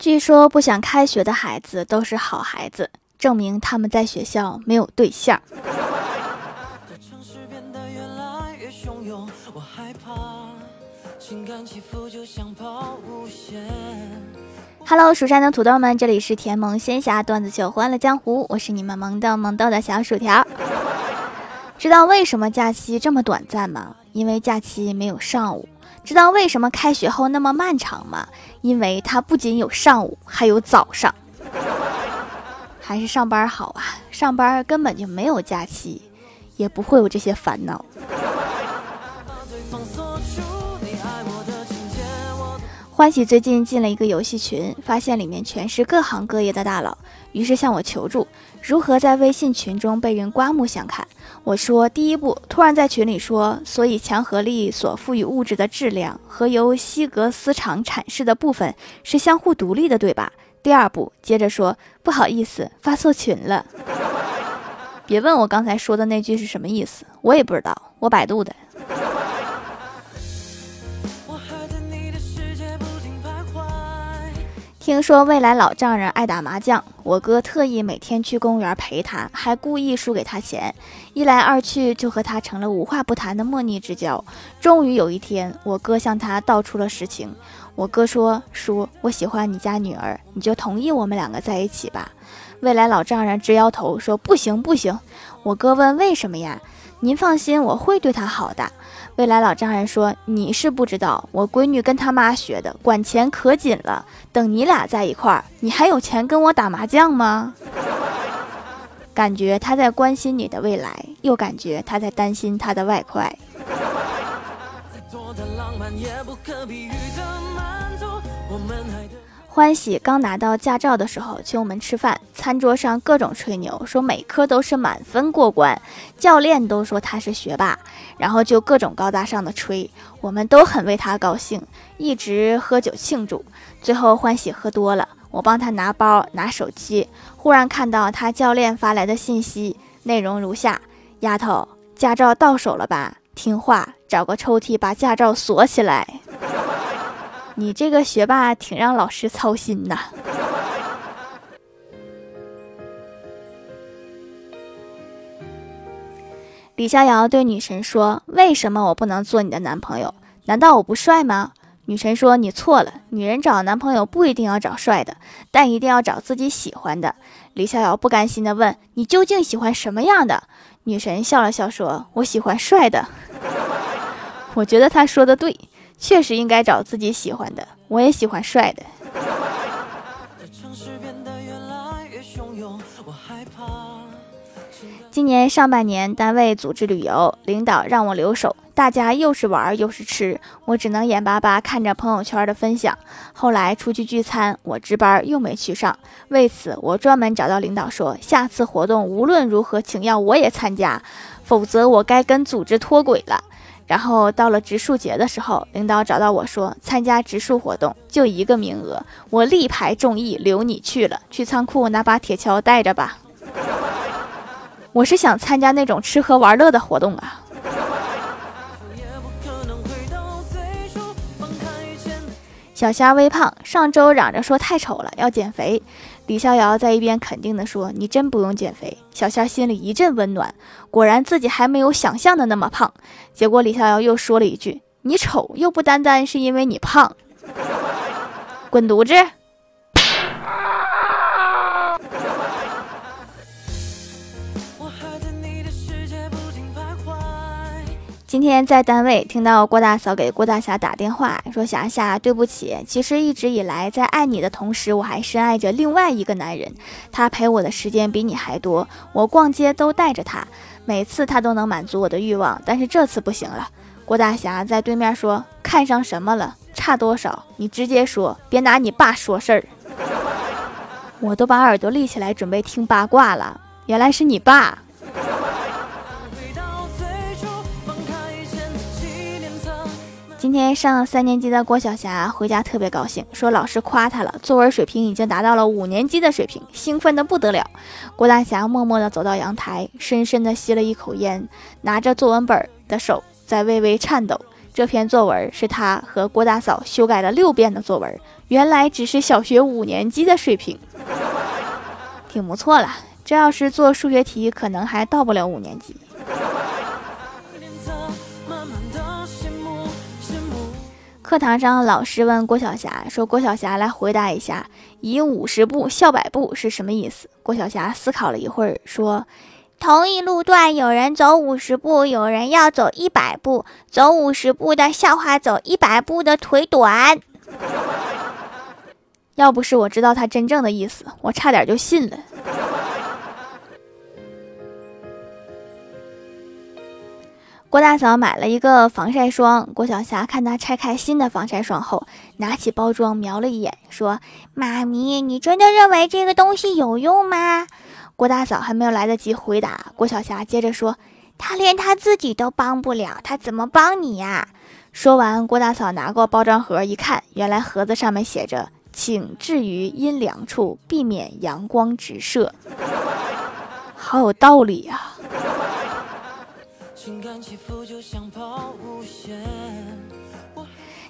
据说不想开学的孩子都是好孩子，证明他们在学校没有对象。Hello，蜀山的土豆们，这里是甜萌仙侠段子秀，欢乐江湖，我是你们萌豆萌豆的小薯条。知道为什么假期这么短暂吗？因为假期没有上午。知道为什么开学后那么漫长吗？因为它不仅有上午，还有早上。还是上班好啊，上班根本就没有假期，也不会有这些烦恼。欢喜最近进了一个游戏群，发现里面全是各行各业的大佬，于是向我求助，如何在微信群中被人刮目相看。我说，第一步，突然在群里说，所以强合力所赋予物质的质量和由希格斯场阐释的部分是相互独立的，对吧？第二步，接着说，不好意思，发错群了。别问我刚才说的那句是什么意思，我也不知道，我百度的。听说未来老丈人爱打麻将，我哥特意每天去公园陪他，还故意输给他钱，一来二去就和他成了无话不谈的莫逆之交。终于有一天，我哥向他道出了实情。我哥说：“叔，我喜欢你家女儿，你就同意我们两个在一起吧。”未来老丈人直摇头说：“不行，不行。”我哥问：“为什么呀？”您放心，我会对她好的。未来老丈人说：“你是不知道，我闺女跟她妈学的，管钱可紧了。等你俩在一块儿，你还有钱跟我打麻将吗？” 感觉他在关心你的未来，又感觉他在担心他的外快。欢喜刚拿到驾照的时候，请我们吃饭，餐桌上各种吹牛，说每科都是满分过关，教练都说他是学霸，然后就各种高大上的吹，我们都很为他高兴，一直喝酒庆祝。最后欢喜喝多了，我帮他拿包拿手机，忽然看到他教练发来的信息，内容如下：丫头，驾照到手了吧？听话，找个抽屉把驾照锁起来。你这个学霸挺让老师操心呐。李逍遥对女神说：“为什么我不能做你的男朋友？难道我不帅吗？”女神说：“你错了，女人找男朋友不一定要找帅的，但一定要找自己喜欢的。”李逍遥不甘心地问：“你究竟喜欢什么样的？”女神笑了笑说：“我喜欢帅的。”我觉得他说的对。确实应该找自己喜欢的，我也喜欢帅的。今年上半年单位组织旅游，领导让我留守，大家又是玩又是吃，我只能眼巴巴看着朋友圈的分享。后来出去聚餐，我值班又没去上，为此我专门找到领导说，下次活动无论如何请要我也参加，否则我该跟组织脱轨了。然后到了植树节的时候，领导找到我说参加植树活动就一个名额，我力排众议留你去了，去仓库拿把铁锹带着吧。我是想参加那种吃喝玩乐的活动啊。小虾微胖，上周嚷着说太丑了，要减肥。李逍遥在一边肯定地说：“你真不用减肥。”小仙心里一阵温暖，果然自己还没有想象的那么胖。结果李逍遥又说了一句：“你丑又不单单是因为你胖。”滚犊子！今天在单位听到郭大嫂给郭大侠打电话，说：“霞霞，对不起，其实一直以来在爱你的同时，我还深爱着另外一个男人，他陪我的时间比你还多，我逛街都带着他，每次他都能满足我的欲望，但是这次不行了。”郭大侠在对面说：“看上什么了？差多少？你直接说，别拿你爸说事儿。”我都把耳朵立起来准备听八卦了，原来是你爸。今天上三年级的郭晓霞回家特别高兴，说老师夸她了，作文水平已经达到了五年级的水平，兴奋的不得了。郭大侠默默地走到阳台，深深地吸了一口烟，拿着作文本的手在微微颤抖。这篇作文是他和郭大嫂修改了六遍的作文，原来只是小学五年级的水平，挺不错了。这要是做数学题，可能还到不了五年级。课堂上，老师问郭晓霞说：“郭晓霞来回答一下，以五十步笑百步是什么意思？”郭晓霞思考了一会儿，说：“同一路段有人走五十步，有人要走一百步，走五十步的笑话走一百步的腿短。” 要不是我知道他真正的意思，我差点就信了。郭大嫂买了一个防晒霜，郭晓霞看她拆开新的防晒霜后，拿起包装瞄了一眼，说：“妈咪，你真的认为这个东西有用吗？”郭大嫂还没有来得及回答，郭晓霞接着说：“他连他自己都帮不了，他怎么帮你呀？”说完，郭大嫂拿过包装盒一看，原来盒子上面写着：“请置于阴凉处，避免阳光直射。”好有道理呀！情感起伏就像抛物线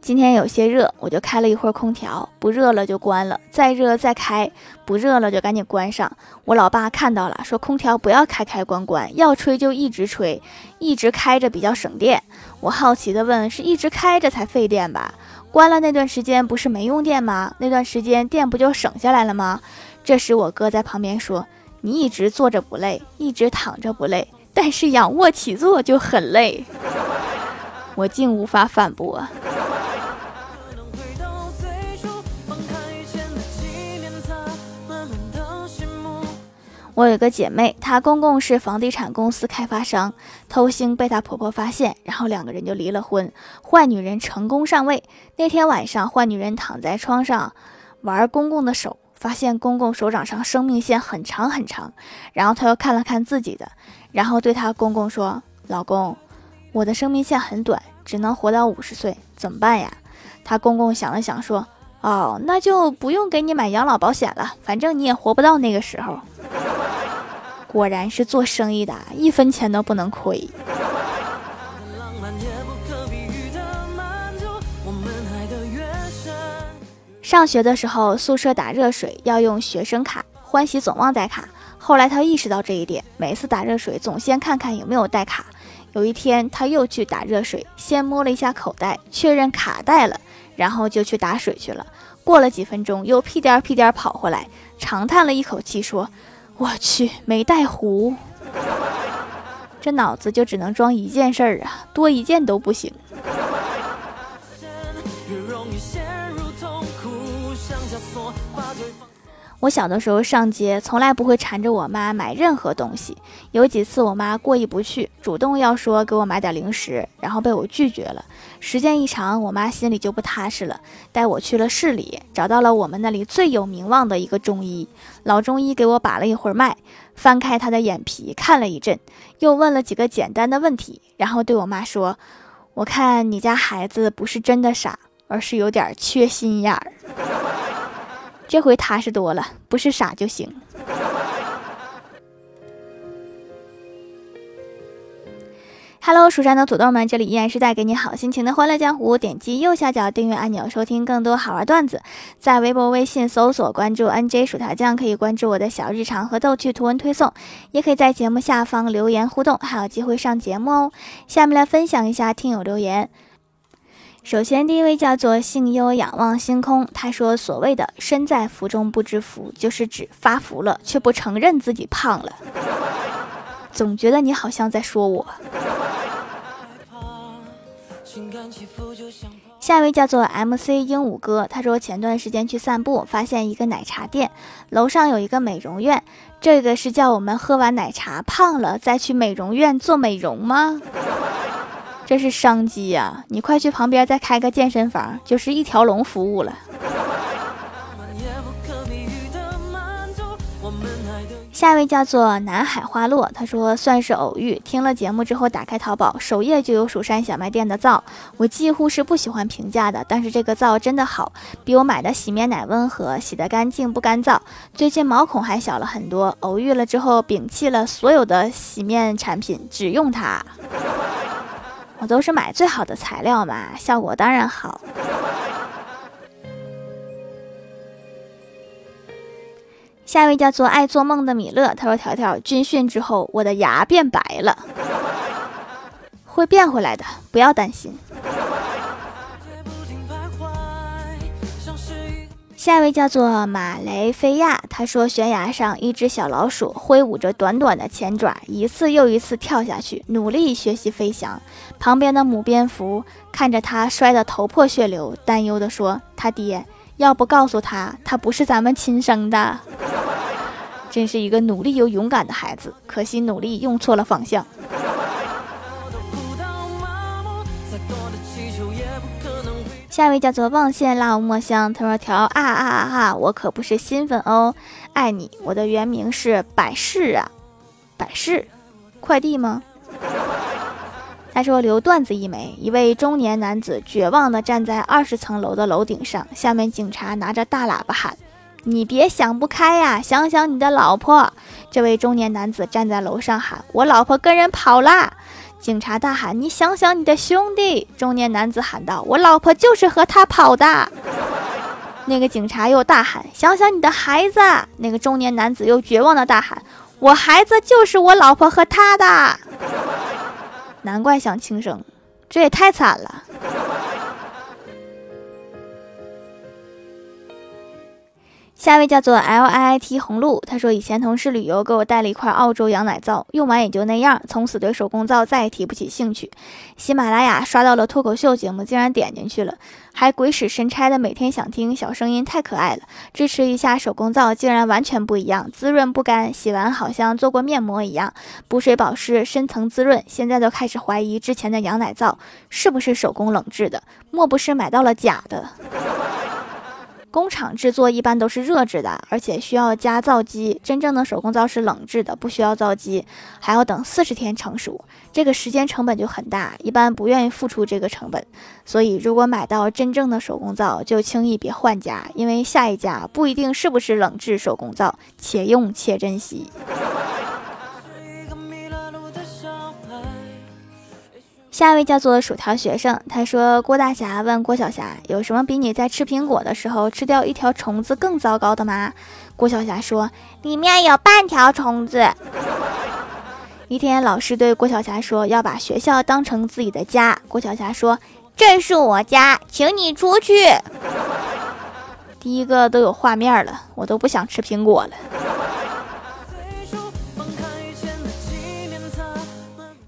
今天有些热，我就开了一会儿空调，不热了就关了，再热再开，不热了就赶紧关上。我老爸看到了，说空调不要开开关关，要吹就一直吹，一直开着比较省电。我好奇的问，是一直开着才费电吧？关了那段时间不是没用电吗？那段时间电不就省下来了吗？这时我哥在旁边说，你一直坐着不累，一直躺着不累。但是仰卧起坐就很累，我竟无法反驳。我有个姐妹，她公公是房地产公司开发商，偷腥被她婆婆发现，然后两个人就离了婚。坏女人成功上位。那天晚上，坏女人躺在床上玩公公的手。发现公公手掌上生命线很长很长，然后她又看了看自己的，然后对他公公说：“老公，我的生命线很短，只能活到五十岁，怎么办呀？”他公公想了想说：“哦，那就不用给你买养老保险了，反正你也活不到那个时候。”果然是做生意的，一分钱都不能亏。上学的时候，宿舍打热水要用学生卡，欢喜总忘带卡。后来他意识到这一点，每次打热水总先看看有没有带卡。有一天，他又去打热水，先摸了一下口袋，确认卡带了，然后就去打水去了。过了几分钟，又屁颠屁颠跑回来，长叹了一口气，说：“我去，没带壶，这脑子就只能装一件事儿啊，多一件都不行。”我小的时候上街，从来不会缠着我妈买任何东西。有几次我妈过意不去，主动要说给我买点零食，然后被我拒绝了。时间一长，我妈心里就不踏实了，带我去了市里，找到了我们那里最有名望的一个中医。老中医给我把了一会儿脉，翻开他的眼皮看了一阵，又问了几个简单的问题，然后对我妈说：“我看你家孩子不是真的傻，而是有点缺心眼儿。”这回踏实多了，不是傻就行。Hello，蜀山的土豆们，这里依然是带给你好心情的欢乐江湖。点击右下角订阅按钮，收听更多好玩段子。在微博、微信搜索关注 NJ 薯条酱，可以关注我的小日常和逗趣图文推送，也可以在节目下方留言互动，还有机会上节目哦。下面来分享一下听友留言。首先，第一位叫做幸优仰望星空，他说：“所谓的身在福中不知福，就是指发福了却不承认自己胖了。”总觉得你好像在说我。下一位叫做 MC 鹦鹉哥，他说：“前段时间去散步，发现一个奶茶店，楼上有一个美容院，这个是叫我们喝完奶茶胖了再去美容院做美容吗？”这是商机呀！你快去旁边再开个健身房，就是一条龙服务了。下一位叫做南海花落，他说算是偶遇，听了节目之后打开淘宝首页就有蜀山小卖店的皂，我几乎是不喜欢平价的，但是这个皂真的好，比我买的洗面奶温和，洗得干净不干燥，最近毛孔还小了很多。偶遇了之后，摒弃了所有的洗面产品，只用它。我都是买最好的材料嘛效果当然好。下一位叫做爱做梦的米勒他说条条军训之后我的牙变白了。会变回来的不要担心。下一位叫做马雷菲亚，他说：“悬崖上一只小老鼠挥舞着短短的前爪，一次又一次跳下去，努力学习飞翔。旁边的母蝙蝠看着它摔得头破血流，担忧地说：‘他爹要不告诉他，他不是咱们亲生的。’真是一个努力又勇敢的孩子，可惜努力用错了方向。”下一位叫做望线辣墨香，他说：“条啊啊啊啊，我可不是新粉哦，爱你。我的原名是百事啊，百事，快递吗？”他说：“留段子一枚，一位中年男子绝望地站在二十层楼的楼顶上，下面警察拿着大喇叭喊：‘你别想不开呀，想想你的老婆。’这位中年男子站在楼上喊：‘我老婆跟人跑啦。’”警察大喊：“你想想你的兄弟！”中年男子喊道：“我老婆就是和他跑的。”那个警察又大喊：“想想你的孩子！”那个中年男子又绝望的大喊：“我孩子就是我老婆和他的。”难怪想轻生，这也太惨了。下一位叫做 L I I T 红露，他说以前同事旅游给我带了一块澳洲羊奶皂，用完也就那样，从此对手工皂再也提不起兴趣。喜马拉雅刷到了脱口秀节目，竟然点进去了，还鬼使神差的每天想听，小声音太可爱了。支持一下手工皂，竟然完全不一样，滋润不干，洗完好像做过面膜一样，补水保湿，深层滋润。现在都开始怀疑之前的羊奶皂是不是手工冷制的，莫不是买到了假的？工厂制作一般都是热制的，而且需要加皂基。真正的手工皂是冷制的，不需要皂基，还要等四十天成熟，这个时间成本就很大，一般不愿意付出这个成本。所以，如果买到真正的手工皂，就轻易别换家，因为下一家不一定是不是冷制手工皂，且用且珍惜。下一位叫做薯条学生，他说：“郭大侠问郭小霞，有什么比你在吃苹果的时候吃掉一条虫子更糟糕的吗？”郭小霞说：“里面有半条虫子。”一天，老师对郭小霞说：“要把学校当成自己的家。”郭小霞说：“这是我家，请你出去。”第一个都有画面了，我都不想吃苹果了。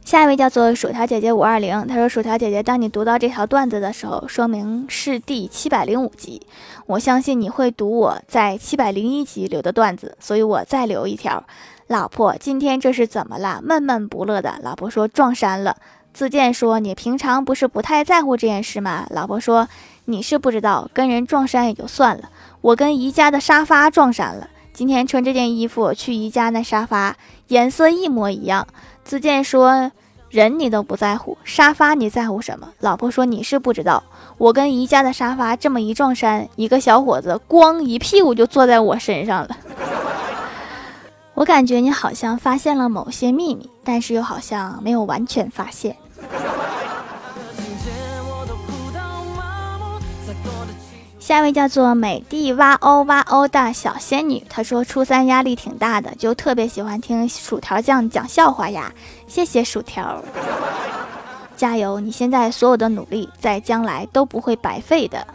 下一位叫做薯条姐姐五二零，她说：“薯条姐姐，当你读到这条段子的时候，说明是第七百零五集。我相信你会读我在七百零一集留的段子，所以我再留一条。老婆，今天这是怎么了？闷闷不乐的。老婆说撞衫了。自荐说你平常不是不太在乎这件事吗？老婆说你是不知道，跟人撞衫也就算了，我跟宜家的沙发撞衫了。今天穿这件衣服去宜家那沙发颜色一模一样。”自健说：“人你都不在乎，沙发你在乎什么？”老婆说：“你是不知道，我跟宜家的沙发这么一撞衫，一个小伙子咣一屁股就坐在我身上了。我感觉你好像发现了某些秘密，但是又好像没有完全发现。”下一位叫做美的哇哦哇哦的小仙女，她说初三压力挺大的，就特别喜欢听薯条酱讲笑话呀。谢谢薯条，加油！你现在所有的努力，在将来都不会白费的。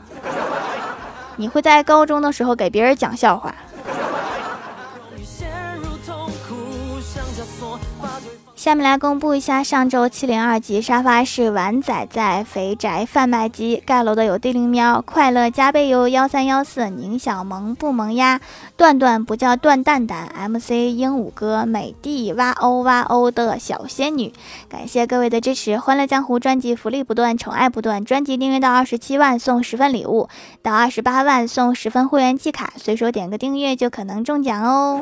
你会在高中的时候给别人讲笑话。下面来公布一下上周七零二级沙发是碗仔仔、肥宅贩卖机盖楼的有地灵喵、快乐加倍哟幺三幺四、宁小萌不萌呀、段段不叫段蛋蛋、MC 鹦鹉哥、美的哇哦哇哦的小仙女，感谢各位的支持！欢乐江湖专辑福利不断，宠爱不断，专辑订阅到二十七万送十份礼物，到二十八万送十份会员季卡，随手点个订阅就可能中奖哦。